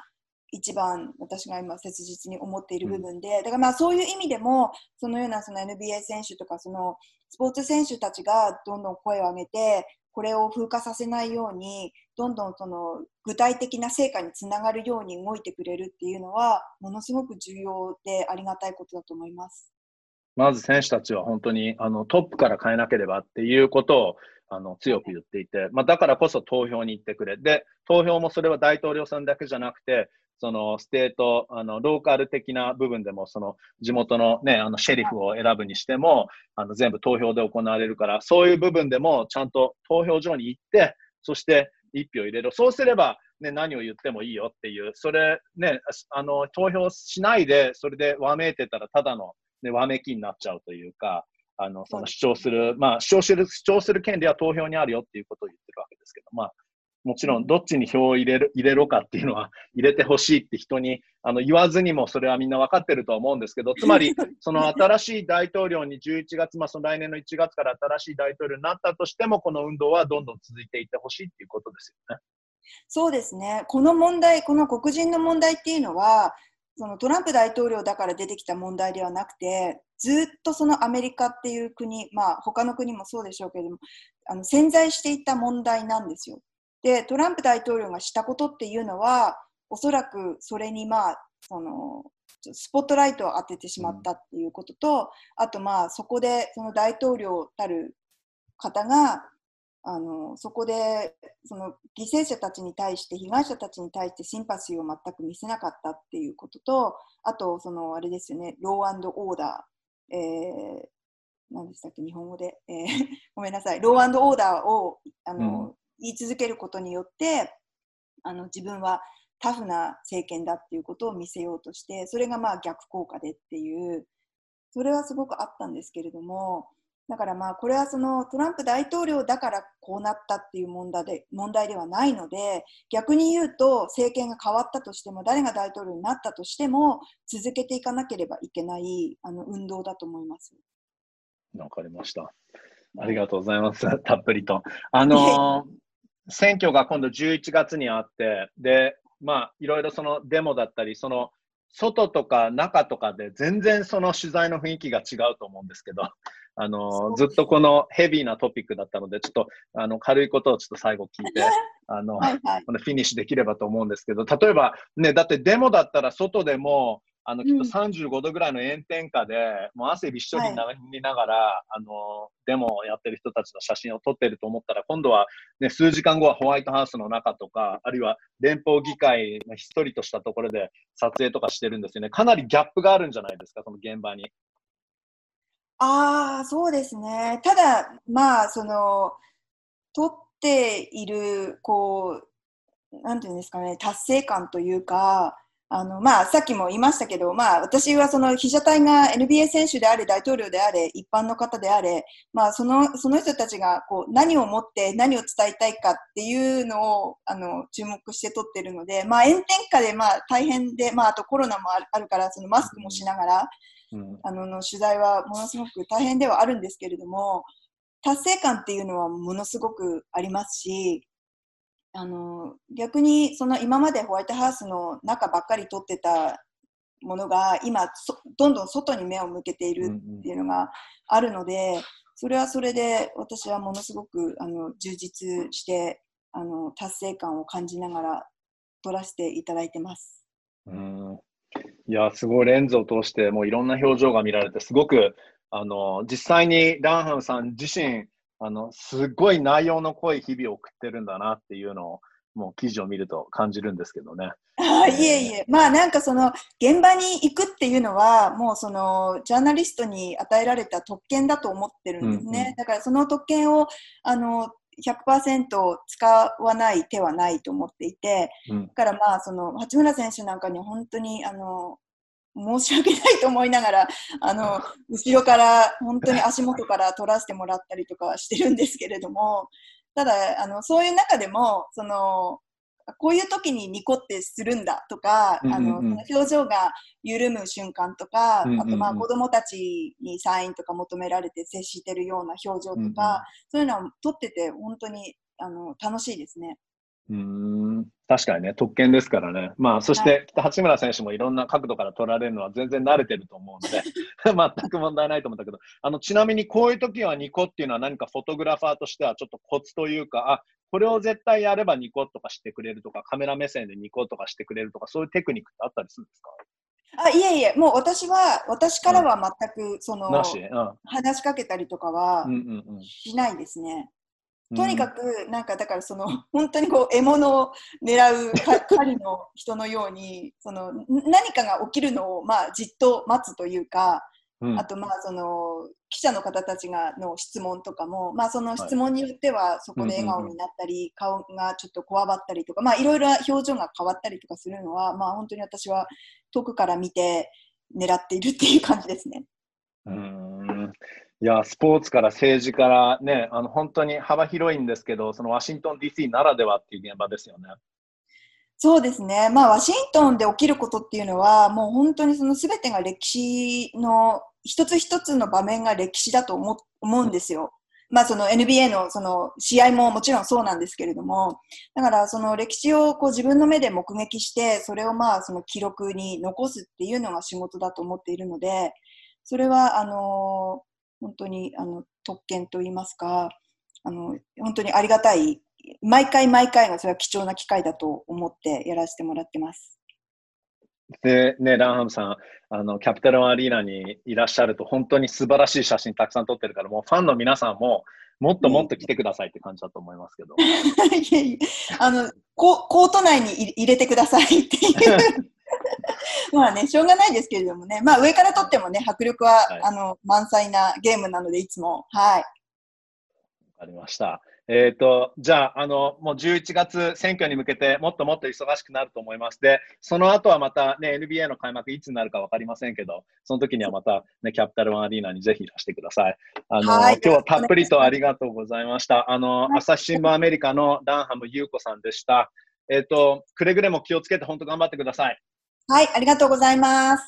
一番私が今切実に思っている部分で、だからまあそういう意味でもそのようなその NBA 選手とかそのスポーツ選手たちがどんどん声を上げてこれを風化させないようにどんどんその具体的な成果につながるように動いてくれるっていうのはものすごく重要でありがたいことだと思います。まず選手たちは本当にあのトップから変えなければっていうことをあの強く言っていて、まあ、だからこそ投票に行ってくれ。で、投票もそれは大統領選だけじゃなくて、その state、あのローカル的な部分でも、その地元の,、ね、あのシェリフを選ぶにしてもあの全部投票で行われるから、そういう部分でもちゃんと投票所に行って、そして一票入れろ。そうすれば、ね、何を言ってもいいよっていう、それね、あの投票しないで、それでわめいてたらただので、わめきになっちゃうというか、あの、その主張する、まあ、主張する、主張する権利は投票にあるよっていうことを言ってるわけですけど、まあ、もちろんどっちに票を入れる、入れろかっていうのは (laughs) 入れてほしいって人にあの言わずにもそれはみんな分かってると思うんですけど、(laughs) つまりその新しい大統領に11月、まあその来年の1月から新しい大統領になったとしても、この運動はどんどん続いていってほしいっていうことですよね。そうですね。この問題、この黒人の問題っていうのは、そのトランプ大統領だから出てきた問題ではなくて、ずっとそのアメリカっていう国、まあ他の国もそうでしょうけれども、あの潜在していた問題なんですよ。で、トランプ大統領がしたことっていうのは、おそらくそれにまあ、その、スポットライトを当ててしまったっていうことと、あとまあそこでその大統領たる方があのそこでその犠牲者たちに対して被害者たちに対してシンパシーを全く見せなかったっていうこととあとそのあれですよねローオーダー、えー、何でしたっけ日本語で、えー、(laughs) ごめんなさい。ローオーダーをあの、うん、言い続けることによってあの自分はタフな政権だっていうことを見せようとしてそれがまあ逆効果でっていうそれはすごくあったんですけれどもだからまあこれはそのトランプ大統領だからこうなったっていう問題で問題ではないので逆に言うと政権が変わったとしても誰が大統領になったとしても続けていかなければいけないあの運動だと思います。わかりました。ありがとうございます。たっぷりと。あのー、選挙が今度11月にあって、で、まあ、いろいろそのデモだったり、その外とか中とかで全然その取材の雰囲気が違うと思うんですけど、あの、ずっとこのヘビーなトピックだったので、ちょっと、あの、軽いことをちょっと最後聞いて、(laughs) あの、はいはい、フィニッシュできればと思うんですけど、例えば、ね、だってデモだったら外でも、あの、きっと35度ぐらいの炎天下で、もう汗びっしょりになりながら、はい、あの、デモをやってる人たちの写真を撮ってると思ったら、今度はね、数時間後はホワイトハウスの中とか、あるいは連邦議会のひっそりとしたところで撮影とかしてるんですよね。かなりギャップがあるんじゃないですか、その現場に。ああ、そうですね。ただ、まあ、その、取っている、こう、なんていうんですかね、達成感というか、あの、まあ、さっきも言いましたけど、まあ、私はその被写体が NBA 選手であれ、大統領であれ、一般の方であれ、まあ、その、その人たちが、こう、何を持って何を伝えたいかっていうのを、あの、注目して撮ってるので、まあ、炎天下で、まあ、大変で、まあ、あとコロナもあるから、そのマスクもしながら、あのの取材はものすごく大変ではあるんですけれども達成感っていうのはものすごくありますしあの逆にその今までホワイトハウスの中ばっかり撮ってたものが今どんどん外に目を向けているっていうのがあるので、それはそれで私はものすごくあの充実してあの達成感を感じながら撮らせていただいてます。うんいや、すごいレンズを通して、もういろんな表情が見られて、すごく、あの、実際にランハムさん自身、あの、すごい内容の濃い日々を送ってるんだなっていうのを、もう記事を見ると感じるんですけどね。あいえいえ、まあなんかその現場に行くっていうのはもうそのジャーナリストに与えられた特権だと思ってるんですね。うんうん、だからその特権をあの100%使わない手はないと思っていて、うん、だからまあその八村選手なんかに本当にあの申し訳ないと思いながらあの後ろから本当に足元から取らせてもらったりとかはしてるんですけれどもただあのそういう中でもそのこういう時にニコってするんだとか、うんうんうん、あの表情が緩む瞬間とか、うんうんうん、あとまあ子供たちにサインとか求められて接してるような表情とか、うんうん、そういうのを撮ってて本当にあの楽しいですね。うん確かにね、特権ですからね。まあ、そして、八村選手もいろんな角度から取られるのは全然慣れてると思うので、(laughs) 全く問題ないと思ったけど、あの、ちなみにこういう時はニコっていうのは何かフォトグラファーとしてはちょっとコツというか、あ、これを絶対やればニコとかしてくれるとか、カメラ目線でニコとかしてくれるとか、そういうテクニックってあったりするんですか？あいえいえ、もう私は、私からは全く、その、うん、話しかけたりとかはしないですね。とにかく、なんかだからその、(laughs) 本当にこう獲物を狙う狩りの人のように、その何かが起きるのをまあじっと待つというか、うん、あとまあその記者の方たちがの質問とかも、まあ、その質問によってはそこで笑顔になったり、顔がちょっとこわばったりとか、まあ、いろいろ表情が変わったりとかするのは、まあ、本当に私は遠くから見て狙っているっていう感じですね。うんいや、スポーツから政治からね、あの本当に幅広いんですけど、そのワシントン DC ならではっていう現場ですよね。そうですね、まあ、ワシントンで起きることっていうのは、もう本当にその全てが歴史の一つ一つの場面が歴史だと思うんですよ。まあその NBA のその試合ももちろんそうなんですけれども、だからその歴史をこう自分の目で目撃して、それをまあその記録に残すっていうのが仕事だと思っているので、それはあの本当にあの特権といいますか、あの本当にありがたい、毎回毎回がそれは貴重な機会だと思ってやらせてもらってます。で、ね、ランハムさん、あの、キャピタルアリーナにいらっしゃると、本当に素晴らしい写真たくさん撮ってるから、もうファンの皆さんも、もっともっと来てくださいって感じだと思いますけど。(laughs) いやいや、あの、ココート内に入れてくださいっていう (laughs) まあね、しょうがないですけれどもね、まあ上から撮ってもね、迫力は、はい、あの満載なゲームなので、いつも。はい。わかりました。えっ、ー、と、じゃあ、あの、もう11月選挙に向けてもっともっと忙しくなると思います。で、その後はまたね、NBA の開幕いつになるか分かりませんけど、その時にはまたね、キャピタルワンアリーナにぜひいらしてください。あの、今日はたっぷりとありがとうございました。あの、朝日新聞アメリカのダンハム優子さんでした。えっ、ー、と、くれぐれも気をつけて本当頑張ってください。はい、ありがとうございます。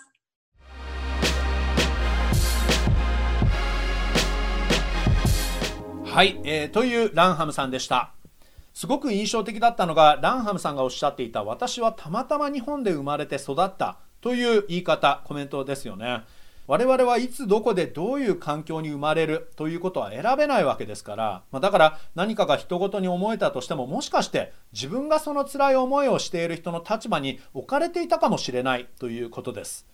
はい、えー、というランハムさんでしたすごく印象的だったのがランハムさんがおっしゃっていた私はたまたま日本で生まれて育ったという言い方コメントですよね我々はいつどこでどういう環境に生まれるということは選べないわけですから、まあ、だから何かが人事に思えたとしてももしかして自分がその辛い思いをしている人の立場に置かれていたかもしれないということです。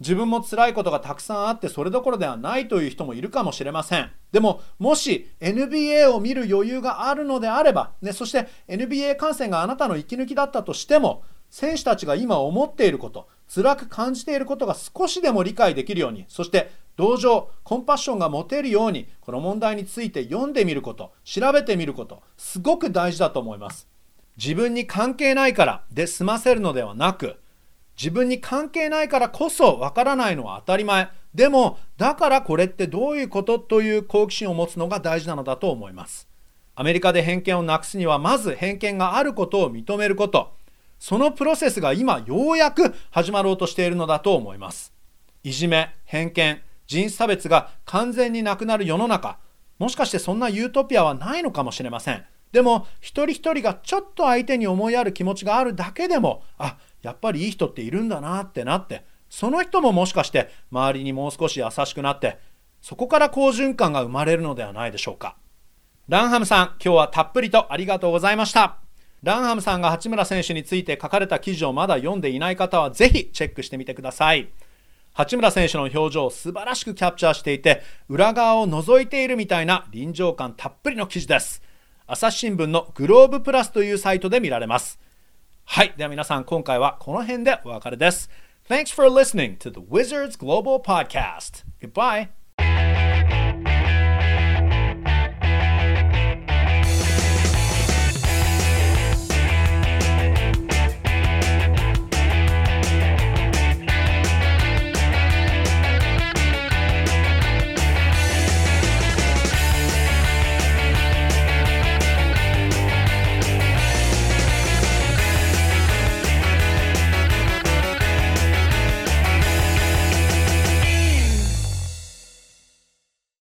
自分も辛いことがたくさんあってそれどころではないという人もいるかもしれません。でももし NBA を見る余裕があるのであれば、ね、そして NBA 観戦があなたの息抜きだったとしても選手たちが今思っていること辛く感じていることが少しでも理解できるようにそして同情コンパッションが持てるようにこの問題について読んでみること調べてみることすごく大事だと思います。自分に関係ないからで済ませるのではなく自分に関係ないからこそわからないのは当たり前。でもだからこれってどういうことという好奇心を持つのが大事なのだと思います。アメリカで偏見をなくすにはまず偏見があることを認めること。そのプロセスが今ようやく始まろうとしているのだと思います。いじめ偏見人種差別が完全になくなる世の中。もしかしてそんなユートピアはないのかもしれません。でも一人一人がちょっと相手に思いやる気持ちがあるだけでもあやっぱりいい人っているんだなってなってその人ももしかして周りにもう少し優しくなってそこから好循環が生まれるのではないでしょうか。ランハムさん今日はたっぷりとありがとうございました。ランハムさんが八村選手について書かれた記事をまだ読んでいない方はぜひチェックしてみてください八村選手の表情を素晴らしくキャプチャーしていて裏側を覗いているみたいな臨場感たっぷりの記事です朝日新聞のグローブプラスというサイトで見られますはい。では皆さん、今回はこの辺でお別れです。Thanks for listening to the Wizards Global Podcast. Goodbye.